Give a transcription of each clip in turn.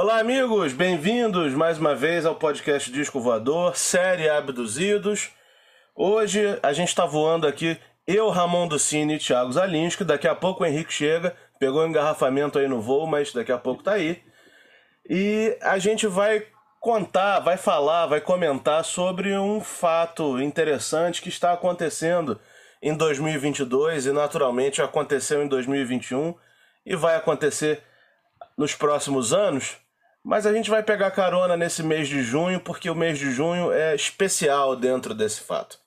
Olá, amigos, bem-vindos mais uma vez ao podcast Disco Voador, série Abduzidos. Hoje a gente está voando aqui, eu, Ramon do Cine e Thiago Zalinski. Daqui a pouco o Henrique chega, pegou um engarrafamento aí no voo, mas daqui a pouco tá aí. E a gente vai contar, vai falar, vai comentar sobre um fato interessante que está acontecendo em 2022 e naturalmente aconteceu em 2021 e vai acontecer nos próximos anos, mas a gente vai pegar carona nesse mês de junho porque o mês de junho é especial dentro desse fato.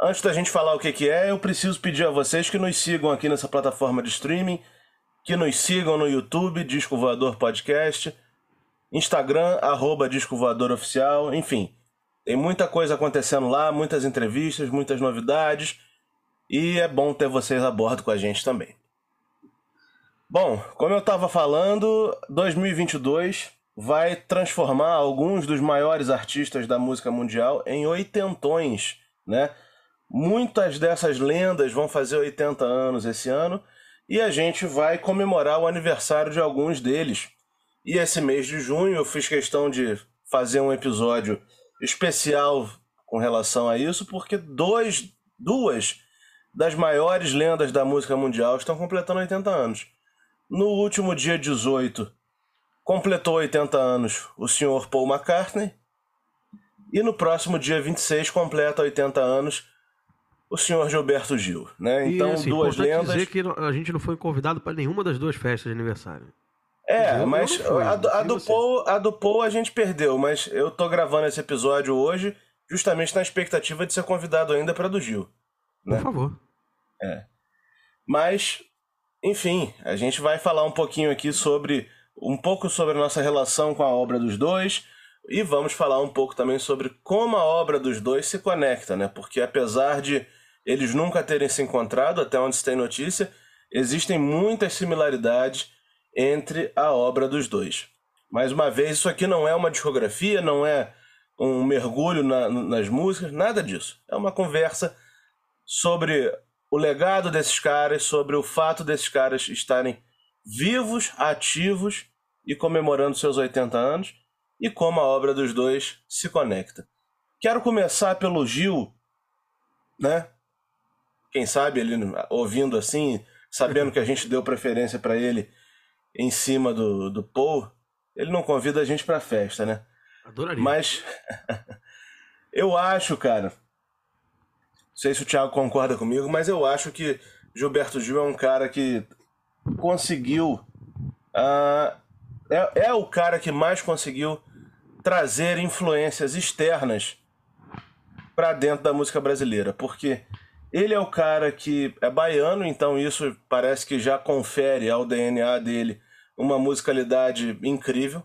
Antes da gente falar o que, é, eu preciso pedir a vocês que nos sigam aqui nessa plataforma de streaming, que nos sigam no YouTube, Disco Voador Podcast, Instagram, arroba Disco Voador Oficial, enfim. Tem muita coisa acontecendo lá, muitas entrevistas, muitas novidades, e é bom ter vocês a bordo com a gente também. Bom, como eu estava falando, 2022 vai transformar alguns dos maiores artistas da música mundial em oitentões, né? Muitas dessas lendas vão fazer 80 anos esse ano e a gente vai comemorar o aniversário de alguns deles. E esse mês de junho eu fiz questão de fazer um episódio especial com relação a isso, porque dois, duas das maiores lendas da música mundial estão completando 80 anos. No último dia 18, completou 80 anos o senhor Paul McCartney. E no próximo dia 26 completa 80 anos o senhor Gilberto Gil, né? Então, e, assim, duas lendas. dizer que a gente não foi convidado para nenhuma das duas festas de aniversário. É, eu, mas fui, a, do, a, do Paul, a do Paul a gente perdeu, mas eu tô gravando esse episódio hoje justamente na expectativa de ser convidado ainda para do Gil. Né? Por favor. É. Mas enfim, a gente vai falar um pouquinho aqui sobre um pouco sobre a nossa relação com a obra dos dois e vamos falar um pouco também sobre como a obra dos dois se conecta, né? Porque apesar de eles nunca terem se encontrado, até onde se tem notícia, existem muitas similaridades entre a obra dos dois. Mais uma vez, isso aqui não é uma discografia, não é um mergulho na, nas músicas, nada disso. É uma conversa sobre o legado desses caras, sobre o fato desses caras estarem vivos, ativos e comemorando seus 80 anos e como a obra dos dois se conecta. Quero começar pelo Gil, né? Quem sabe ele ouvindo assim, sabendo que a gente deu preferência para ele em cima do, do Paul, ele não convida a gente para festa, né? Adoraria. Mas eu acho, cara, sei se o Thiago concorda comigo, mas eu acho que Gilberto Gil é um cara que conseguiu. Uh, é, é o cara que mais conseguiu trazer influências externas para dentro da música brasileira, porque ele é o cara que é baiano, então isso parece que já confere ao DNA dele uma musicalidade incrível.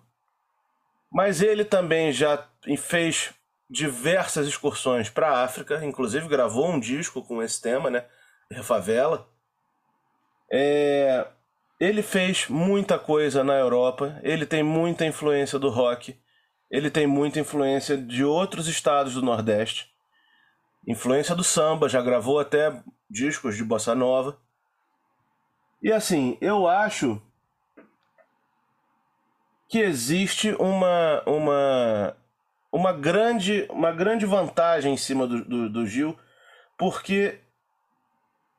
Mas ele também já fez diversas excursões para a África, inclusive gravou um disco com esse tema, né? Favela. É... Ele fez muita coisa na Europa, ele tem muita influência do rock, ele tem muita influência de outros estados do Nordeste, influência do samba, já gravou até discos de bossa nova. E assim, eu acho que existe uma, uma uma grande, uma grande vantagem em cima do, do, do Gil, porque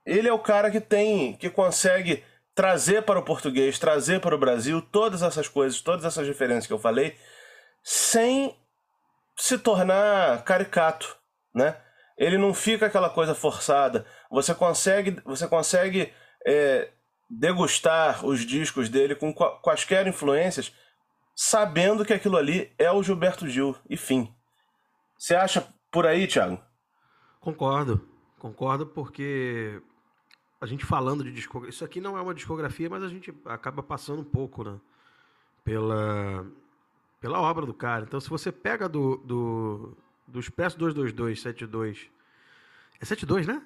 ele é o cara que tem, que consegue trazer para o português, trazer para o Brasil todas essas coisas, todas essas diferenças que eu falei, sem se tornar caricato, né? Ele não fica aquela coisa forçada. Você consegue, você consegue é, degustar os discos dele com quaisquer influências sabendo que aquilo ali é o Gilberto Gil, e fim. Você acha por aí, Thiago? Concordo, concordo porque a gente falando de discografia, isso aqui não é uma discografia, mas a gente acaba passando um pouco, né? Pela, pela obra do cara. Então, se você pega do, do, do Expresso 222, 72, é 72, né?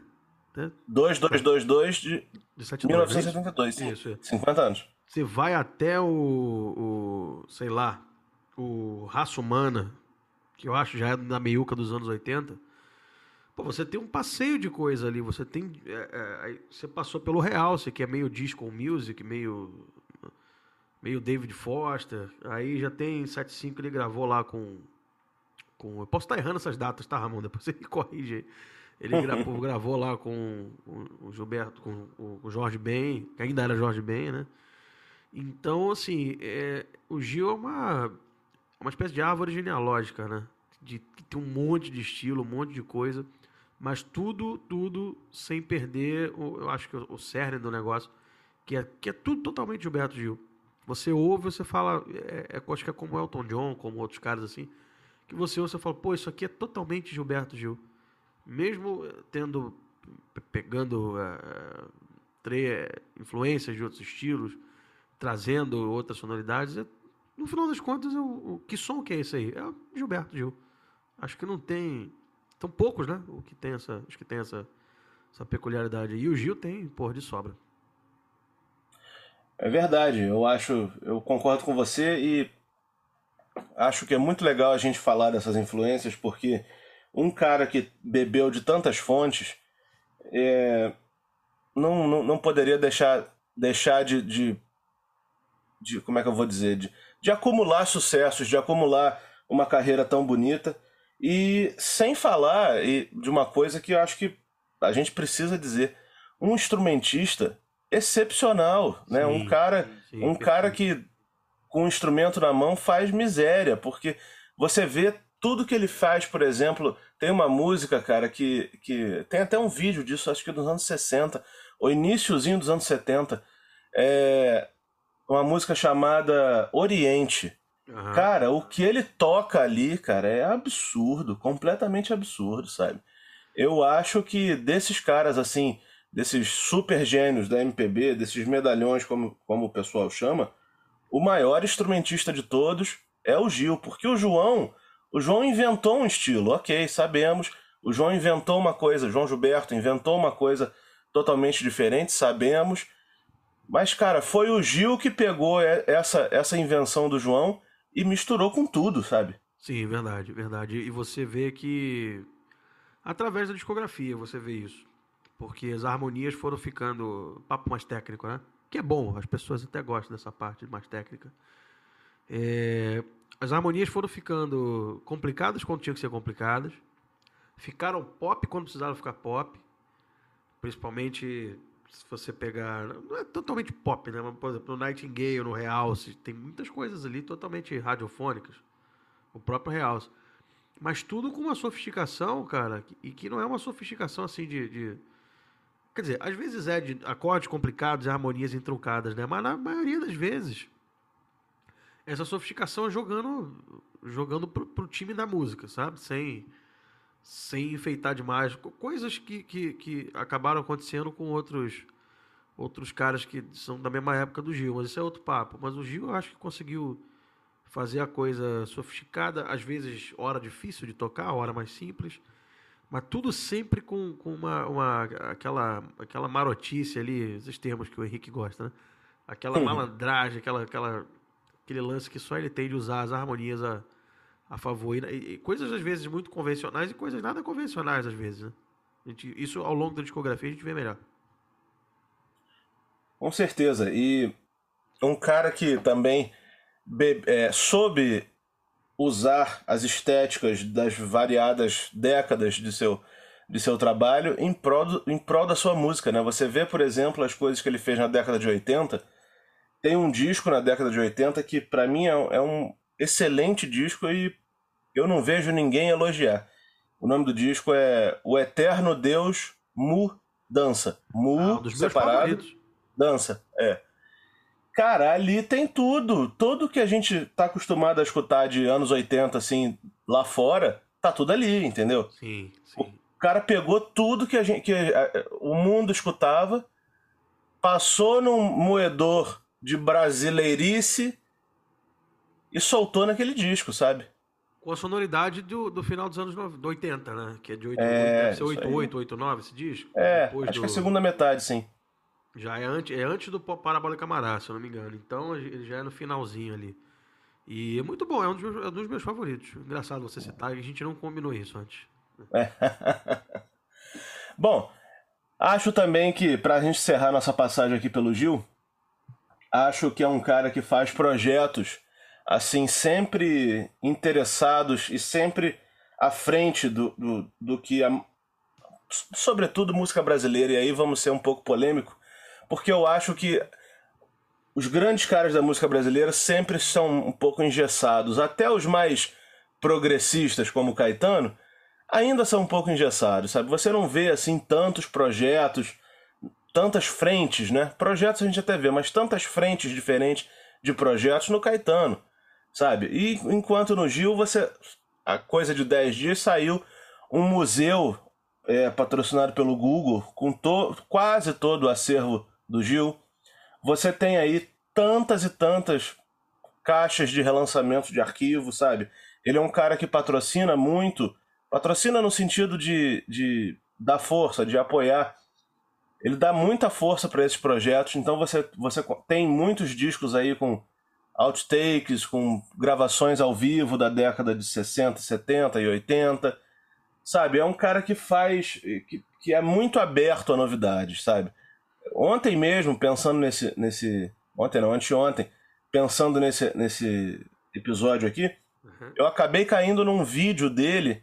2222 de, de 72, 1972, sim. Isso, 50 anos. Você vai até o, o, sei lá, o Raça Humana, que eu acho já é da meiuca dos anos 80. Pô, você tem um passeio de coisa ali. Você tem. É, é, você passou pelo Real, você que é meio disco music, meio. meio David Foster. Aí já tem 75 ele gravou lá com. com eu posso estar errando essas datas, tá, Ramon? Depois me corrige aí. Ele gravou, gravou lá com o Gilberto, com o Jorge Ben, que ainda era Jorge Ben, né? Então, assim, é, o Gil é uma, uma espécie de árvore genealógica, né? De, tem um monte de estilo, um monte de coisa, mas tudo, tudo sem perder, o, eu acho que o, o cerne do negócio, que é, que é tudo totalmente Gilberto Gil. Você ouve, você fala, é, é, acho que é como Elton John, como outros caras assim, que você ouve, você fala, pô, isso aqui é totalmente Gilberto Gil mesmo tendo pegando tre influências de outros estilos, trazendo outras sonoridades, é, no final das contas, eu, o que som que é esse aí? É o Gilberto Gil. Acho que não tem. São poucos, né? O que tem essa, acho que tem essa, essa peculiaridade. E o Gil tem, porra, de sobra. É verdade, eu acho, eu concordo com você e acho que é muito legal a gente falar dessas influências porque um cara que bebeu de tantas fontes é, não, não, não poderia deixar, deixar de, de, de, Como é que eu vou dizer? De, de acumular sucessos, de acumular uma carreira tão bonita. E sem falar de uma coisa que eu acho que a gente precisa dizer: um instrumentista excepcional, né? um cara, sim, um cara que com um instrumento na mão faz miséria, porque você vê tudo que ele faz, por exemplo, tem uma música, cara, que, que tem até um vídeo disso, acho que dos anos 60, ou iníciozinho dos anos 70. É uma música chamada Oriente. Uhum. Cara, o que ele toca ali, cara, é absurdo, completamente absurdo, sabe? Eu acho que desses caras, assim, desses super gênios da MPB, desses medalhões, como, como o pessoal chama, o maior instrumentista de todos é o Gil, porque o João o João inventou um estilo, ok, sabemos. O João inventou uma coisa, João Gilberto inventou uma coisa totalmente diferente, sabemos. Mas, cara, foi o Gil que pegou essa, essa invenção do João e misturou com tudo, sabe? Sim, verdade, verdade. E você vê que, através da discografia, você vê isso. Porque as harmonias foram ficando papo mais técnico, né? Que é bom, as pessoas até gostam dessa parte mais técnica. É, as harmonias foram ficando complicadas quando tinham que ser complicadas. Ficaram pop quando precisavam ficar pop. Principalmente se você pegar. Não é totalmente pop, né? Mas, por exemplo, no Nightingale, no Realce, tem muitas coisas ali totalmente radiofônicas. O próprio Realce. Mas tudo com uma sofisticação, cara, e que não é uma sofisticação assim de, de. Quer dizer, às vezes é de acordes complicados e harmonias entroncadas, né? Mas na maioria das vezes essa sofisticação jogando jogando pro, pro time da música, sabe? Sem sem enfeitar demais. Coisas que, que, que acabaram acontecendo com outros outros caras que são da mesma época do Gil, mas isso é outro papo. Mas o Gil eu acho que conseguiu fazer a coisa sofisticada, às vezes hora difícil de tocar, hora mais simples, mas tudo sempre com, com uma, uma aquela, aquela marotice ali, esses termos que o Henrique gosta, né? Aquela malandragem, aquela, aquela aquele lance que só ele tem de usar as harmonias a, a favor. E, e coisas às vezes muito convencionais e coisas nada convencionais às vezes. Né? Gente, isso ao longo da discografia a gente vê melhor. Com certeza. E um cara que também é, soube usar as estéticas das variadas décadas de seu, de seu trabalho em prol, em prol da sua música. Né? Você vê, por exemplo, as coisas que ele fez na década de 80 tem um disco na década de 80 que para mim é, é, um excelente disco e eu não vejo ninguém elogiar. O nome do disco é O Eterno Deus Mu Dança. Mu ah, um separado. Dança, é. Cara, ali tem tudo. Tudo que a gente tá acostumado a escutar de anos 80, assim, lá fora, tá tudo ali, entendeu? Sim, sim. O cara pegou tudo que a gente que o mundo escutava, passou num moedor de brasileirice e soltou naquele disco, sabe? Com a sonoridade do, do final dos anos 80, né? Que é de 88, é, deve ser 88, 89 esse disco. É, Depois acho do... que é a segunda metade, sim. Já é antes, é antes do Parabólica Camará, se eu não me engano. Então ele já é no finalzinho ali. E é muito bom, é um dos meus, é um dos meus favoritos. Engraçado você citar, a gente não combinou isso antes. É. bom, acho também que, pra gente encerrar nossa passagem aqui pelo Gil, Acho que é um cara que faz projetos assim sempre interessados e sempre à frente do, do, do que a, sobretudo música brasileira e aí vamos ser um pouco polêmico porque eu acho que os grandes caras da música brasileira sempre são um pouco engessados. Até os mais progressistas como Caetano ainda são um pouco engessados sabe? Você não vê assim tantos projetos tantas frentes, né? Projetos a gente até vê, mas tantas frentes diferentes de projetos no Caetano, sabe? E enquanto no Gil, você. A coisa de 10 dias saiu um museu é, patrocinado pelo Google, com to quase todo o acervo do Gil. Você tem aí tantas e tantas caixas de relançamento de arquivo, sabe? Ele é um cara que patrocina muito, patrocina no sentido de, de dar força, de apoiar ele dá muita força para esses projetos, então você, você tem muitos discos aí com outtakes, com gravações ao vivo da década de 60, 70 e 80. Sabe, é um cara que faz. que, que é muito aberto a novidades, sabe? Ontem mesmo, pensando nesse. nesse ontem não, anteontem, pensando nesse, nesse episódio aqui, uhum. eu acabei caindo num vídeo dele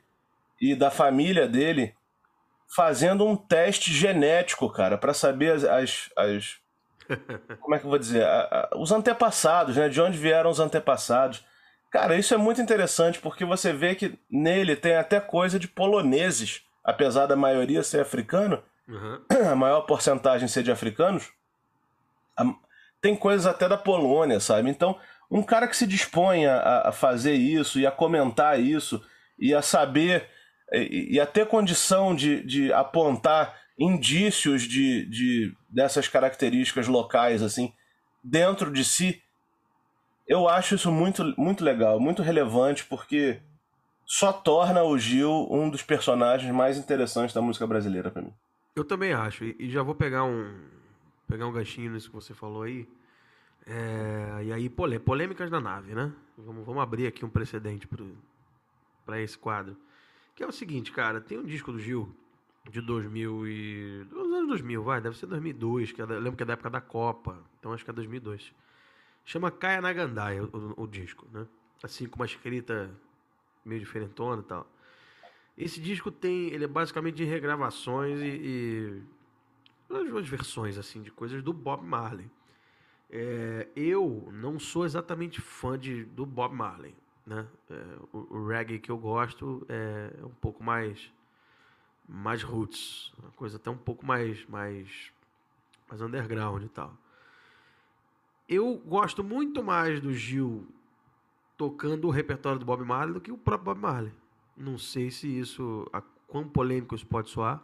e da família dele fazendo um teste genético, cara, para saber as, as, as, como é que eu vou dizer, a, a, os antepassados, né? De onde vieram os antepassados. Cara, isso é muito interessante porque você vê que nele tem até coisa de poloneses, apesar da maioria ser africano, uhum. a maior porcentagem ser de africanos, a, tem coisas até da Polônia, sabe? Então, um cara que se dispõe a, a fazer isso e a comentar isso e a saber e, e a ter condição de, de apontar indícios de, de dessas características locais assim dentro de si eu acho isso muito, muito legal, muito relevante, porque só torna o Gil um dos personagens mais interessantes da música brasileira para mim. Eu também acho, e já vou pegar um pegar um ganchinho nisso que você falou aí. É, e aí, polêmicas da nave, né? Vamos, vamos abrir aqui um precedente para esse quadro. Que é o seguinte, cara, tem um disco do Gil de 2000 e... dos anos 2000, vai, deve ser 2002, que é da... lembro que é da época da Copa, então acho que é 2002. Chama Caia na Gandaia, o, o, o disco, né? Assim, com uma escrita meio diferentona e tal. Esse disco tem, ele é basicamente de regravações e, e duas versões assim de coisas do Bob Marley. É, eu não sou exatamente fã de, do Bob Marley. Né? É, o, o, reggae que eu gosto é, é um pouco mais mais roots, uma coisa até um pouco mais mais mais underground e tal. Eu gosto muito mais do Gil tocando o repertório do Bob Marley do que o próprio Bob Marley. Não sei se isso, a, quão polêmico isso pode soar,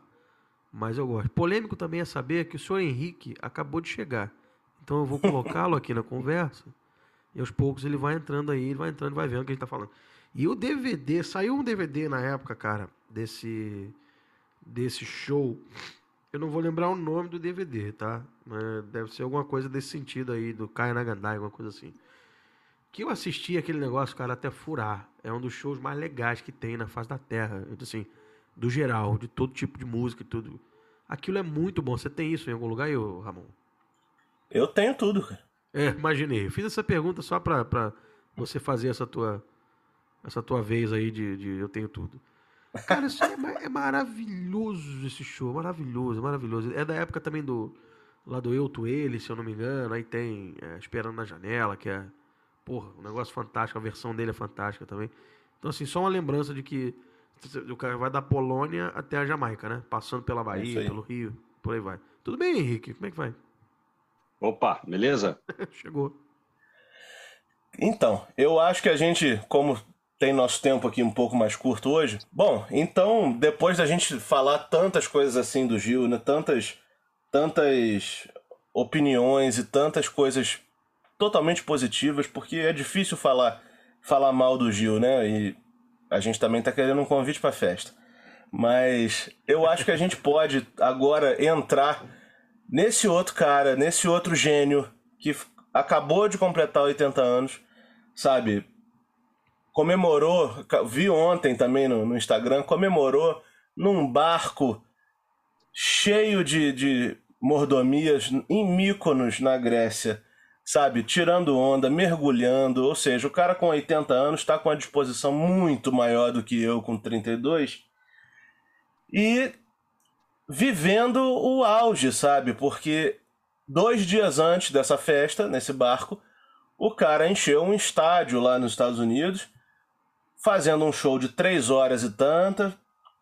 mas eu gosto. Polêmico também é saber que o senhor Henrique acabou de chegar. Então eu vou colocá-lo aqui na conversa e aos poucos ele vai entrando aí, ele vai entrando vai vendo o que a gente tá falando. E o DVD, saiu um DVD na época, cara, desse desse show. Eu não vou lembrar o nome do DVD, tá? Mas deve ser alguma coisa desse sentido aí, do Kai Nagandai, alguma coisa assim. Que eu assisti aquele negócio, cara, até furar. É um dos shows mais legais que tem na face da Terra. Eu, assim, do geral, de todo tipo de música e tudo. Aquilo é muito bom. Você tem isso em algum lugar aí, Ramon? Eu tenho tudo, cara. É, imaginei. Eu fiz essa pergunta só pra, pra você fazer essa tua, essa tua vez aí de, de eu tenho tudo. Cara, isso é, é maravilhoso esse show, maravilhoso, maravilhoso. É da época também do lá do Eu Tu Ele, se eu não me engano. Aí tem é, Esperando na Janela, que é, porra, um negócio fantástico. A versão dele é fantástica também. Então, assim, só uma lembrança de que o cara vai da Polônia até a Jamaica, né? Passando pela é Bahia, é pelo Rio, por aí vai. Tudo bem, Henrique? Como é que vai? Opa, beleza? Chegou. Então, eu acho que a gente, como tem nosso tempo aqui um pouco mais curto hoje, bom, então, depois da gente falar tantas coisas assim do Gil, né? Tantas, tantas opiniões e tantas coisas totalmente positivas, porque é difícil falar, falar mal do Gil, né? E a gente também tá querendo um convite para festa. Mas eu acho que a gente pode agora entrar nesse outro cara, nesse outro gênio que acabou de completar 80 anos, sabe? Comemorou, vi ontem também no, no Instagram, comemorou num barco cheio de, de mordomias em Mykonos, na Grécia, sabe, tirando onda, mergulhando, ou seja, o cara com 80 anos está com a disposição muito maior do que eu com 32 e vivendo o auge, sabe? Porque dois dias antes dessa festa, nesse barco, o cara encheu um estádio lá nos Estados Unidos, fazendo um show de três horas e tanta,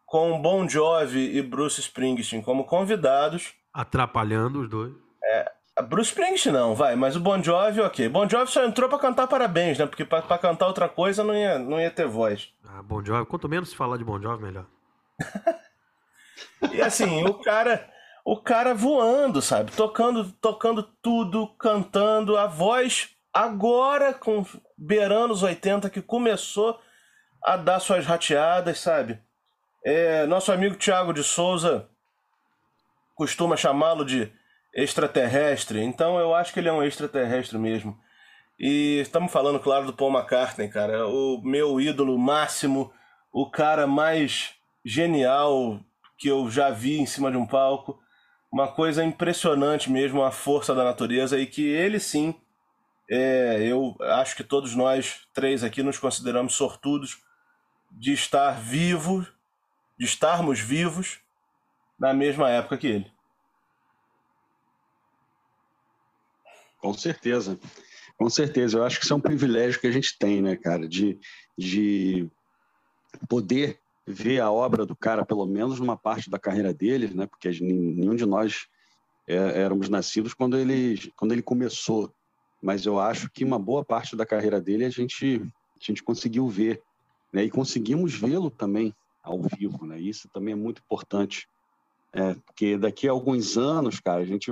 com Bon Jovi e Bruce Springsteen como convidados. Atrapalhando os dois. É, Bruce Springsteen não, vai, mas o Bon Jovi, ok. Bon Jovi só entrou para cantar parabéns, né? Porque para cantar outra coisa não ia, não ia ter voz. Ah, Bon Jovi, quanto menos se falar de Bon Jovi, melhor. e assim, o cara, o cara voando, sabe? Tocando, tocando tudo, cantando, a voz agora com beirando os 80 que começou a dar suas rateadas, sabe? É, nosso amigo Tiago de Souza costuma chamá-lo de extraterrestre, então eu acho que ele é um extraterrestre mesmo. E estamos falando, claro, do Paul McCartney, cara, o meu ídolo máximo, o cara mais genial que eu já vi em cima de um palco. Uma coisa impressionante mesmo, a força da natureza e que ele sim, é, eu acho que todos nós três aqui nos consideramos sortudos de estar vivos, de estarmos vivos na mesma época que ele. Com certeza. Com certeza. Eu acho que isso é um privilégio que a gente tem, né, cara? De, de poder ver a obra do cara, pelo menos numa parte da carreira dele, né? Porque nenhum de nós é, éramos nascidos quando ele, quando ele começou. Mas eu acho que uma boa parte da carreira dele a gente, a gente conseguiu ver. Né? E conseguimos vê-lo também ao vivo, né? Isso também é muito importante. É, porque daqui a alguns anos, cara, a gente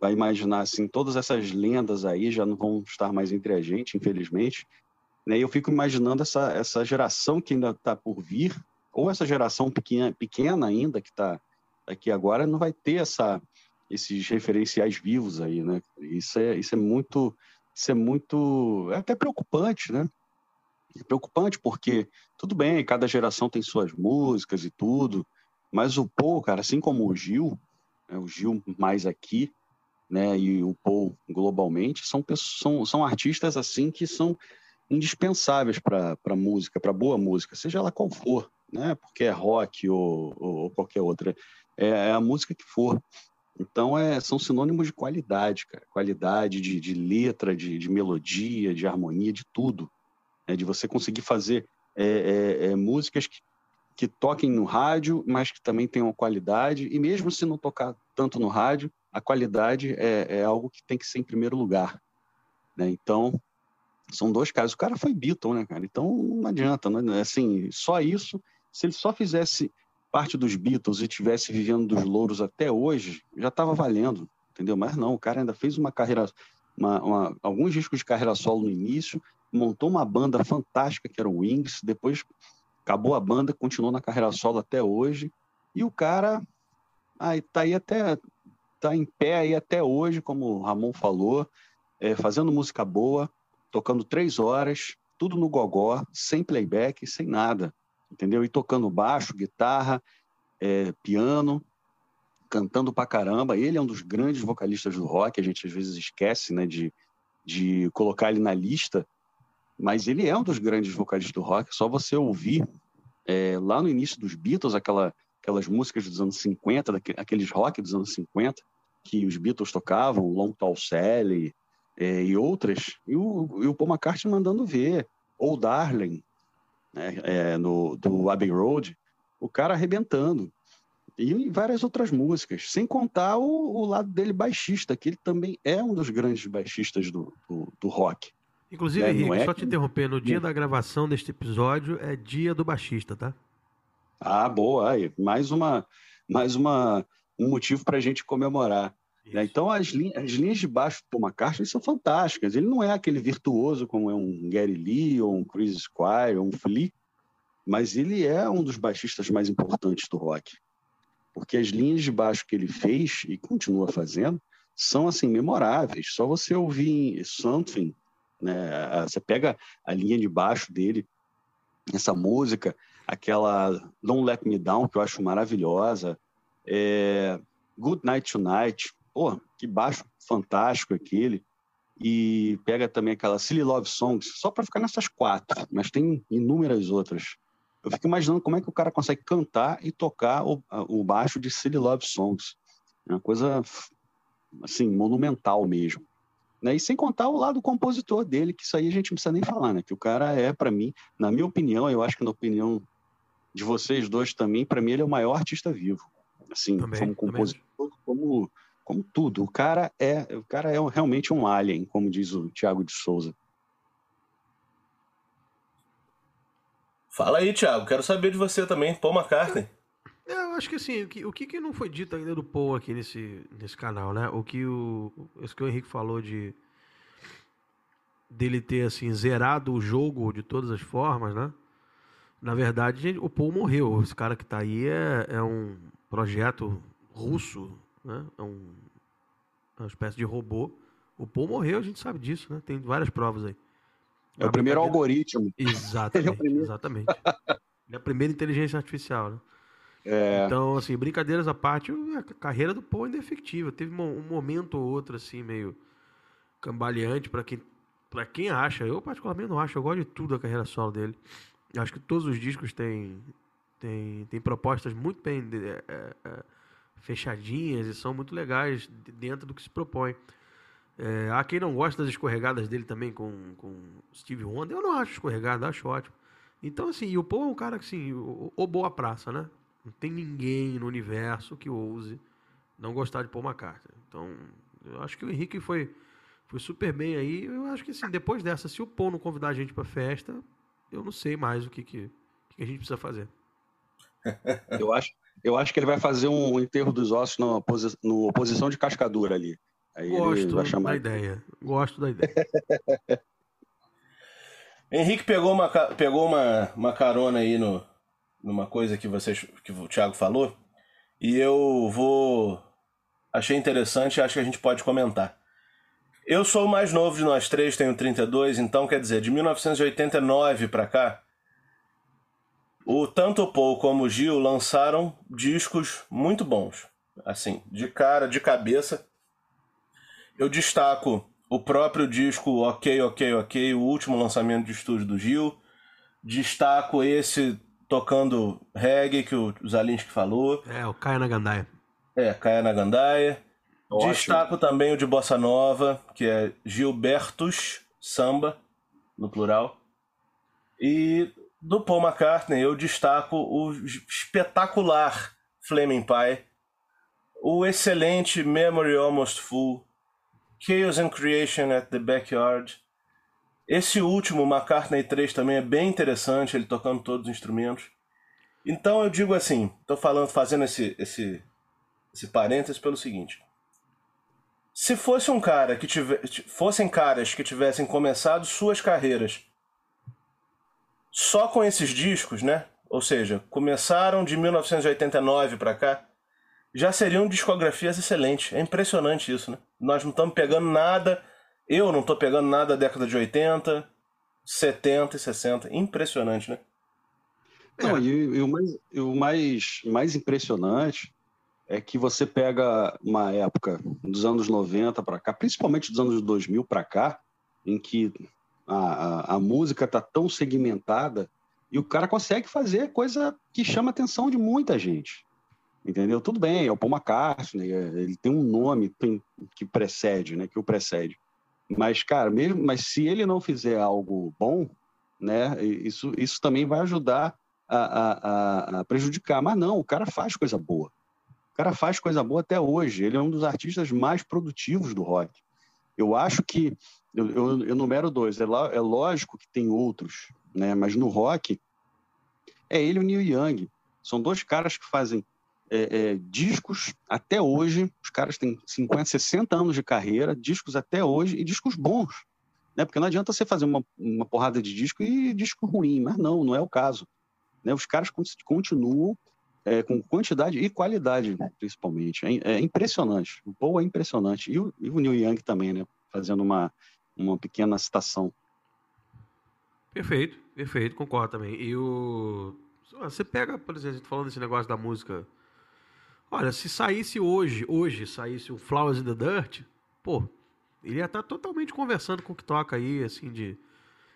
vai imaginar assim, todas essas lendas aí já não vão estar mais entre a gente, infelizmente. Né? E eu fico imaginando essa, essa geração que ainda está por vir, ou essa geração pequena, pequena ainda que está aqui agora, não vai ter essa, esses referenciais vivos aí, né? Isso é, isso é muito, isso é muito, é até preocupante, né? É preocupante porque tudo bem, cada geração tem suas músicas e tudo, mas o Paul, cara, assim como o Gil, né, o Gil mais aqui, né, e o Paul globalmente, são, são, são artistas assim que são indispensáveis para música, para boa música, seja ela qual for, né, porque é rock ou, ou qualquer outra, é, é, a música que for. Então, é, são sinônimos de qualidade, cara, qualidade de, de letra, de, de melodia, de harmonia, de tudo, né, de você conseguir fazer é, é, é músicas que, que toquem no rádio, mas que também tenham qualidade, e mesmo se não tocar tanto no rádio, a qualidade é, é algo que tem que ser em primeiro lugar. Né? Então, são dois casos. O cara foi Beatle, né, cara? Então, não adianta, né? Assim, só isso, se ele só fizesse parte dos Beatles e tivesse vivendo dos louros até hoje, já estava valendo, entendeu? Mas não, o cara ainda fez uma carreira, uma, uma, alguns discos de carreira solo no início, montou uma banda fantástica que era o Wings, depois acabou a banda, continuou na carreira solo até hoje, e o cara aí tá aí até tá em pé aí até hoje, como o Ramon falou, é, fazendo música boa, tocando três horas, tudo no gogó, sem playback, sem nada, entendeu? E tocando baixo, guitarra, é, piano, cantando pra caramba. Ele é um dos grandes vocalistas do rock, a gente às vezes esquece, né, de, de colocar ele na lista, mas ele é um dos grandes vocalistas do rock. Só você ouvir é, lá no início dos Beatles, aquela, aquelas músicas dos anos 50, aqueles rock dos anos 50, que os Beatles tocavam, Long Tall Sally é, e outras, e o, e o Paul McCartney mandando ver, ou Darling, né, é, no, do Abbey Road, o cara arrebentando. E várias outras músicas, sem contar o, o, lado dele baixista, que ele também é um dos grandes baixistas do, do, do rock. Inclusive, é, Henrique, é só te interromper, no dia da gravação deste episódio é dia do baixista, tá? Ah, boa, aí, mais uma, mais uma um motivo para a gente comemorar. Né? Então, as, linhas, as linhas de baixo do McCartney são fantásticas. Ele não é aquele virtuoso como é um Gary Lee, ou um Chris Squire, ou um Flea, mas ele é um dos baixistas mais importantes do rock. Porque as linhas de baixo que ele fez e continua fazendo são assim memoráveis. Só você ouvir Something, né? Você pega a linha de baixo dele, essa música, aquela Don't Let Me Down que eu acho maravilhosa, é, Good Night Tonight, pô, que baixo fantástico aquele. e pega também aquela Silly Love Songs, só para ficar nessas quatro, mas tem inúmeras outras. Eu fico imaginando como é que o cara consegue cantar e tocar o, o baixo de Silly Love Songs. É uma coisa, assim, monumental mesmo. Né? E sem contar o lado compositor dele, que isso aí a gente não precisa nem falar, né? Que o cara é, para mim, na minha opinião, eu acho que na opinião de vocês dois também, para mim ele é o maior artista vivo. Assim, também, como compositor, também. como como tudo. O cara é, o cara é realmente um alien, como diz o Thiago de Souza. Fala aí, Thiago. Quero saber de você também. Paul McCartney. É, eu acho que assim, o que, o que não foi dito ainda do Paul aqui nesse, nesse canal, né? O que o, isso que o Henrique falou de dele ter assim zerado o jogo de todas as formas, né? Na verdade, o Paul morreu. Esse cara que está aí é, é um projeto russo né? É um, é uma espécie de robô. O Paul morreu, a gente sabe disso, né? Tem várias provas aí. É o primeiro algoritmo. Exatamente, é primeiro... exatamente. é a primeira inteligência artificial, né? É... Então, assim, brincadeiras à parte, a carreira do Paul ainda é efetiva. Teve um momento ou outro, assim, meio cambaleante para quem, pra quem acha. Eu, particularmente, não acho. Eu gosto de tudo da carreira solo dele. Acho que todos os discos têm, têm, têm propostas muito bem é, é, fechadinhas e são muito legais dentro do que se propõe. É, há quem não gosta das escorregadas dele também com, com Steve Wonder. Eu não acho escorregada, acho ótimo. Então, assim, o Paul é um cara que, assim, o, o boa praça, né? Não tem ninguém no universo que ouse não gostar de Paul McCartney. Então, eu acho que o Henrique foi, foi super bem aí. Eu acho que, assim, depois dessa, se o Paul não convidar a gente pra festa, eu não sei mais o que, que, que a gente precisa fazer. Eu acho, eu acho que ele vai fazer um enterro dos ossos na posi no oposição de cascadura ali. Aí Gosto vai chamar... da ideia. Gosto da ideia. Henrique pegou uma, pegou uma, uma carona aí no, numa coisa que vocês que o Thiago falou e eu vou achei interessante e acho que a gente pode comentar. Eu sou o mais novo de nós três, tenho 32, então quer dizer, de 1989 para cá, o tanto o Paul como o Gil lançaram discos muito bons. Assim, de cara, de cabeça. Eu destaco o próprio disco Ok, Ok, Ok, o último lançamento de estúdio do Gil. Destaco esse tocando reggae que o Zalinski falou. É, o Caia na Gandaia. É, Caia na Gandaia. Ótimo. Destaco também o de Bossa Nova, que é Gilbertus Samba, no plural. E do Paul McCartney, eu destaco o espetacular Flaming Pie, o excelente Memory Almost Full, Chaos and Creation at the Backyard. Esse último, McCartney 3, também é bem interessante, ele tocando todos os instrumentos. Então eu digo assim, estou falando, fazendo esse, esse, esse parênteses pelo seguinte. Se fosse um cara que tivesse, fossem caras que tivessem começado suas carreiras só com esses discos, né? Ou seja, começaram de 1989 para cá, já seriam discografias excelentes. É impressionante isso, né? Nós não estamos pegando nada, eu não estou pegando nada da década de 80, 70 e 60. Impressionante, né? Não, e, e, o, mais, e o mais, mais impressionante é que você pega uma época dos anos 90 para cá, principalmente dos anos 2000 para cá, em que a, a, a música está tão segmentada e o cara consegue fazer coisa que chama a atenção de muita gente. Entendeu? Tudo bem, é o Paul McCartney, é, ele tem um nome tem, que precede, né? Que o precede. Mas, cara, mesmo, mas se ele não fizer algo bom, né? Isso, isso também vai ajudar a, a, a prejudicar. Mas não, o cara faz coisa boa. O cara faz coisa boa até hoje. Ele é um dos artistas mais produtivos do rock. Eu acho que eu, eu, eu dois. É, é lógico que tem outros, né? Mas no rock é ele e o Neil Young. São dois caras que fazem é, é, discos até hoje. Os caras têm 50, 60 anos de carreira, discos até hoje e discos bons. Né? Porque não adianta você fazer uma, uma porrada de disco e disco ruim, mas não, não é o caso. Né? Os caras continuam é, com quantidade e qualidade, principalmente. É, é, impressionante. O Paul é impressionante. E o, e o Neil Young também, né? Fazendo uma, uma pequena citação. Perfeito, perfeito, concordo também. E o. Você pega, por exemplo, falando desse negócio da música. Olha, se saísse hoje, hoje saísse o Flowers in the Dirt, pô, Ele ia estar tá totalmente conversando com o que toca aí, assim, de.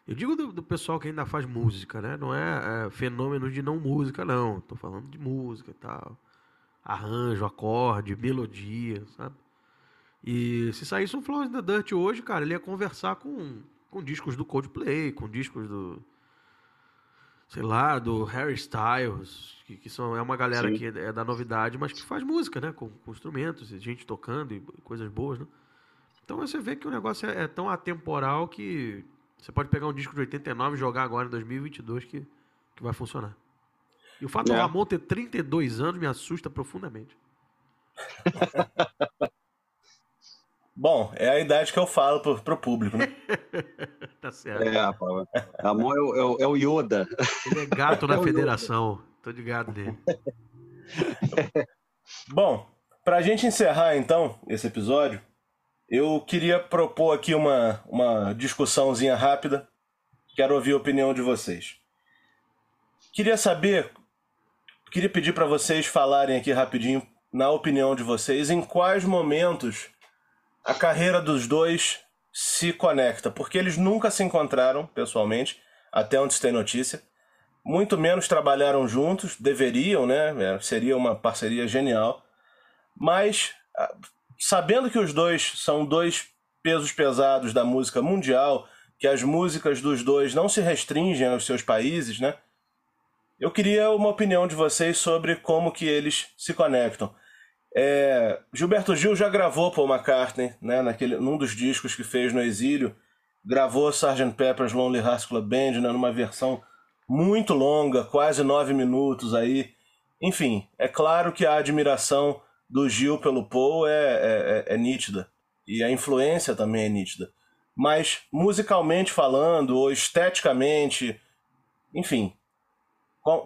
Eu digo do, do pessoal que ainda faz música, né? Não é, é fenômeno de não música, não. Tô falando de música e tal. Arranjo, acorde, melodia, sabe? E se saísse um Flowers in the Dirt hoje, cara, ele ia conversar com, com discos do Coldplay, com discos do. Sei lá, do Harry Styles, que, que são, é uma galera Sim. que é da novidade, mas que faz música, né? Com, com instrumentos, e gente tocando e coisas boas, né? Então você vê que o negócio é, é, tão atemporal que você pode pegar um disco de 89 e jogar agora em 2022 que, que vai funcionar. E o fato é. do Ramon ter 32 anos me assusta profundamente. Bom, é a idade que eu falo pro, pro público, né? tá certo. É, rapaz. Ramon é o, é o, é o Yoda. Ele é gato na é federação. Yoda. Tô ligado dele. Bom, pra gente encerrar então esse episódio, eu queria propor aqui uma, uma discussãozinha rápida. Quero ouvir a opinião de vocês. Queria saber, queria pedir para vocês falarem aqui rapidinho, na opinião de vocês, em quais momentos a carreira dos dois se conecta, porque eles nunca se encontraram pessoalmente, até onde se tem notícia. Muito menos trabalharam juntos, deveriam, né? É, seria uma parceria genial. Mas sabendo que os dois são dois pesos pesados da música mundial, que as músicas dos dois não se restringem aos seus países, né? Eu queria uma opinião de vocês sobre como que eles se conectam. É, Gilberto Gil já gravou Paul McCartney, né, naquele, num dos discos que fez no exílio, gravou Sgt. Pepper's Lonely Hearts Club Band, né, numa versão muito longa, quase nove minutos aí. Enfim, é claro que a admiração do Gil pelo Paul é, é, é, é nítida. E a influência também é nítida. Mas, musicalmente falando, ou esteticamente, enfim,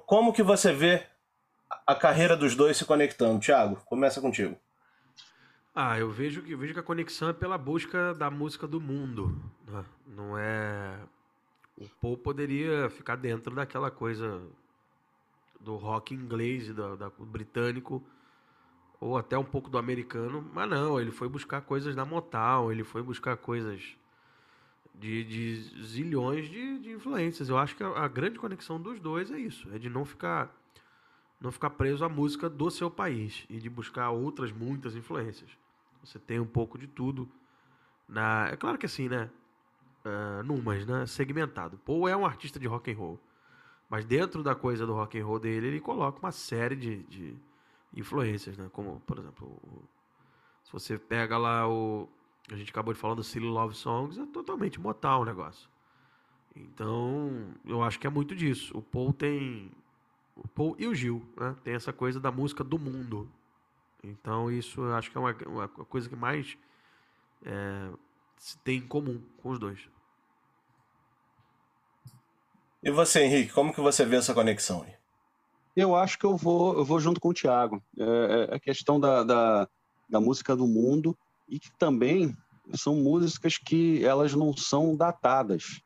como que você vê a carreira dos dois se conectando? Tiago, começa contigo. Ah, eu vejo que vejo que a conexão é pela busca da música do mundo. Né? Não é. O Paul poderia ficar dentro daquela coisa do rock inglês, do, do britânico, ou até um pouco do americano, mas não, ele foi buscar coisas da Motown, ele foi buscar coisas de, de zilhões de, de influências. Eu acho que a, a, grande conexão dos dois é isso, é de não ficar não ficar preso à música do seu país e de buscar outras muitas influências. Você tem um pouco de tudo na, é claro que assim, né? Uh, numas, né? Segmentado. Paul é um artista de rock and roll, mas dentro da coisa do rock and roll dele ele coloca uma série de, de influências, né? Como, por exemplo, o, se você pega lá o. A gente acabou de falar do Silly Love Songs, é totalmente Motown o negócio. Então, eu acho que é muito disso. O Paul tem. O Paul e o Gil, né? Tem essa coisa da música do mundo. Então, isso eu acho que é uma, uma coisa que mais é, se tem em comum com os dois. E você, Henrique, como que você vê essa conexão aí? Eu acho que eu vou, eu vou junto com o Thiago. É, é a questão da, da, da, música do mundo e que também são músicas que elas não são datadas.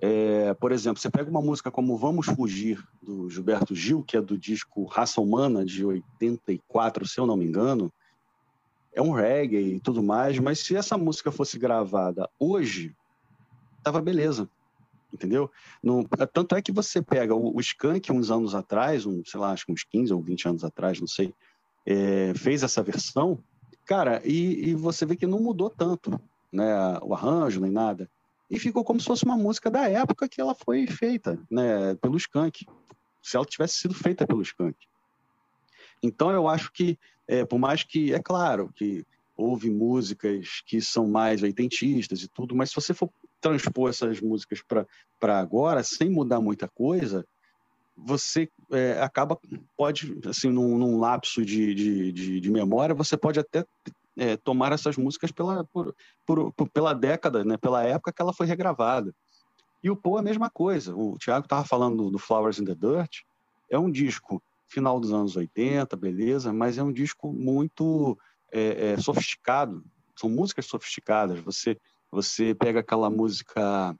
É, por exemplo, você pega uma música como Vamos Fugir, do Gilberto Gil, que é do disco Raça Humana, de 84, se eu não me engano. É um reggae e tudo mais, mas se essa música fosse gravada hoje, tava beleza entendeu? No, tanto é que você pega o, o Skank uns anos atrás, um, sei lá, acho que uns 15 ou 20 anos atrás, não sei, é, fez essa versão, cara, e, e, você vê que não mudou tanto, né, o arranjo nem nada, e ficou como se fosse uma música da época que ela foi feita, né, pelo Skank, se ela tivesse sido feita pelo Skank. Então eu acho que, é, por mais que, é claro que houve músicas que são mais oitentistas e tudo, mas se você for transpor essas músicas para agora, sem mudar muita coisa, você é, acaba, pode, assim, num, num lapso de, de, de, de, memória, você pode até é, tomar essas músicas pela, por, por, por, pela década, né, pela época que ela foi regravada. E o Paul é a mesma coisa. O Thiago estava falando do Flowers in the Dirt, é um disco final dos anos 80, beleza, mas é um disco muito é, é, sofisticado, são músicas sofisticadas. Você você pega aquela música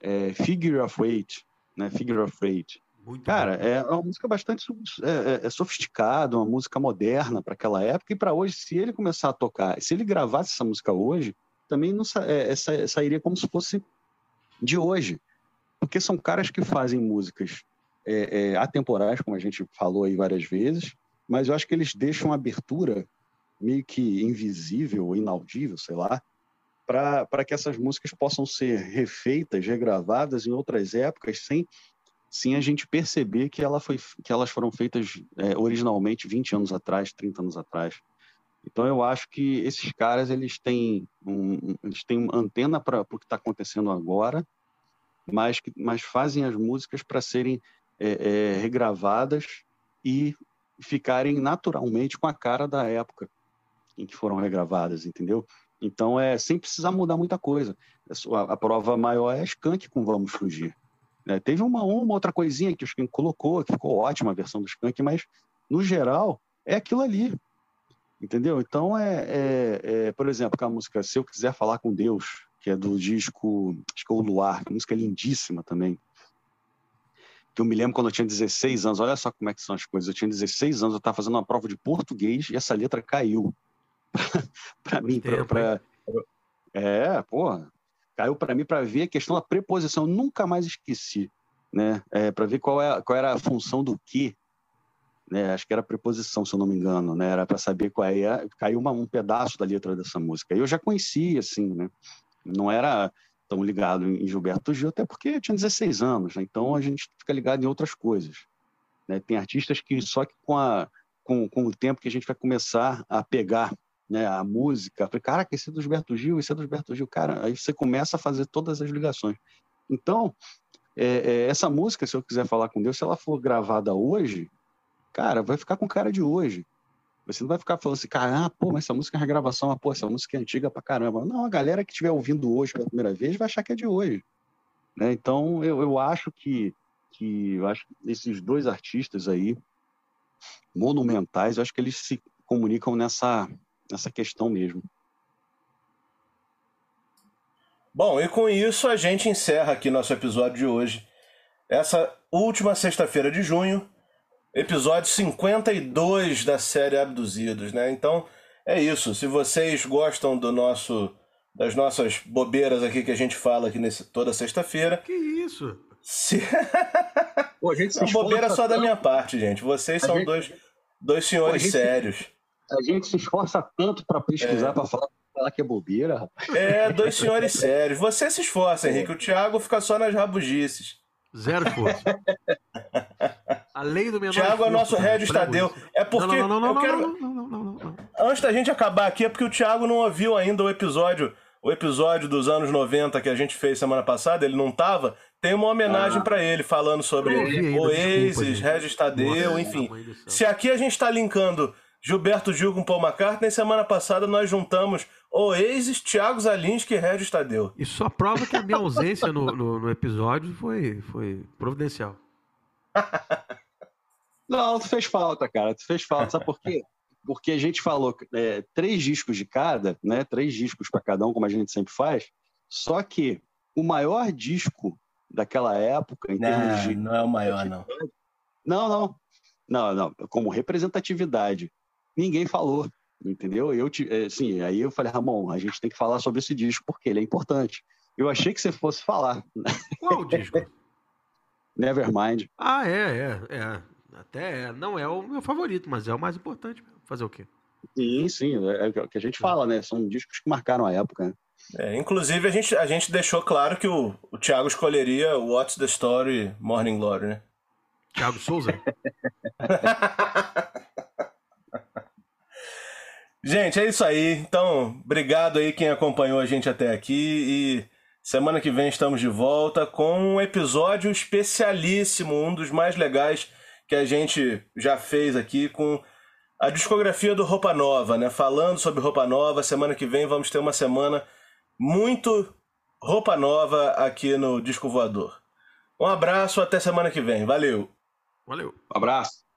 é, Figure of Eight, né? Figure of Eight. Muito Cara, bom. é uma música bastante é, é, é sofisticada, uma música moderna para aquela época e para hoje. Se ele começar a tocar, se ele gravasse essa música hoje, também não é, é, sairia como se fosse de hoje. Porque são caras que fazem músicas é, é, atemporais, como a gente falou aí várias vezes, mas eu acho que eles deixam abertura meio que invisível, inaudível, sei lá, para que essas músicas possam ser refeitas, regravadas em outras épocas, sem, sem a gente perceber que, ela foi, que elas foram feitas é, originalmente 20 anos atrás, 30 anos atrás. Então eu acho que esses caras eles têm, um, eles têm uma antena para o que está acontecendo agora, mas, mas fazem as músicas para serem é, é, regravadas e ficarem naturalmente com a cara da época em que foram regravadas, entendeu? Então, é sem precisar mudar muita coisa. A, a prova maior é Skank com Vamos Fugir. É, teve uma, uma outra coisinha que o Skank colocou, que ficou ótima a versão do Skank, mas, no geral, é aquilo ali. Entendeu? Então, é, é, é por exemplo, a música Se Eu Quiser Falar com Deus, que é do disco, acho que é o Luar, que música lindíssima também. Que eu me lembro quando eu tinha 16 anos, olha só como é que são as coisas. Eu tinha 16 anos, eu estava fazendo uma prova de português e essa letra caiu. para mim, para é, porra, caiu para mim para ver a questão da preposição. Nunca mais esqueci, né? É, para ver qual, é, qual era a função do que, né? Acho que era preposição, se eu não me engano, né? Era para saber qual é. Caiu uma, um pedaço da letra dessa música. Eu já conhecia, assim, né? Não era tão ligado em Gilberto Gil, até porque eu tinha 16 anos, né? então a gente fica ligado em outras coisas. Né? Tem artistas que só que com, a, com, com o tempo que a gente vai começar a pegar né, a música. Falei, caraca, esse é do Gilberto Gil, esse é do Gilberto Gil. Cara, aí você começa a fazer todas as ligações. Então, é, é, essa música, se eu quiser falar com Deus, se ela for gravada hoje, cara, vai ficar com cara de hoje. Você não vai ficar falando assim, cara, ah, pô, mas essa música é regravação, ah, pô, essa música é antiga pra caramba. Não, a galera que estiver ouvindo hoje pela primeira vez vai achar que é de hoje. Né? Então, eu, eu acho que, que eu acho que esses dois artistas aí, monumentais, eu acho que eles se comunicam nessa, nessa questão mesmo. Bom, e com isso a gente encerra aqui nosso episódio de hoje. Essa última sexta-feira de junho, episódio 52 da série Abduzidos, né? Então, é isso. Se vocês gostam do nosso das nossas bobeiras aqui que a gente fala aqui nesse, toda sexta-feira. Que isso? Se... Pô, a gente se bobeira só da minha parte, gente. Vocês a são gente... dois, dois senhores Pô, gente... sérios. A gente se esforça tanto para pesquisar, é. para falar, falar que é bobeira, rapaz. É, dois senhores sérios. Você se esforça, Henrique. O Thiago fica só nas rabugices. Zero esforço. A lei do menor Thiago é nosso Regis Tadeu. É porque não, não, não, eu quero... Antes da gente acabar aqui, é porque o Thiago não ouviu ainda o episódio, o episódio dos anos 90 que a gente fez semana passada, ele não tava. Tem uma homenagem ah. para ele falando sobre Oasis, Regis Tadeu, enfim. Se aqui a gente tá linkando Gilberto Gil com Paul McCartney. Semana passada nós juntamos Oasis, Thiago Zalinski e Regis Tadeu. Isso só prova que a minha ausência no, no, no episódio foi, foi providencial. Não, tu fez falta, cara. Tu fez falta. Sabe por quê? Porque a gente falou é, três discos de cada, né? Três discos para cada um, como a gente sempre faz. Só que o maior disco daquela época, em não, termos de. Não é o maior, não. Não, não. Não, não. Como representatividade ninguém falou, entendeu? Eu, é, sim, aí eu falei, Ramon, a gente tem que falar sobre esse disco porque ele é importante. Eu achei que você fosse falar. Qual disco? Nevermind. Ah, é, é, é. Até é. Não é o meu favorito, mas é o mais importante. Fazer o quê? Sim, sim, é, é o que a gente fala, né? São discos que marcaram a época. Né? É, inclusive, a gente, a gente deixou claro que o, o Thiago escolheria What's the Story Morning Glory, né? Thiago Souza? Gente, é isso aí. Então, obrigado aí quem acompanhou a gente até aqui e semana que vem estamos de volta com um episódio especialíssimo, um dos mais legais que a gente já fez aqui com a discografia do Roupa Nova, né? Falando sobre Roupa Nova, semana que vem vamos ter uma semana muito Roupa Nova aqui no Disco Voador. Um abraço, até semana que vem. Valeu. Valeu. Um abraço.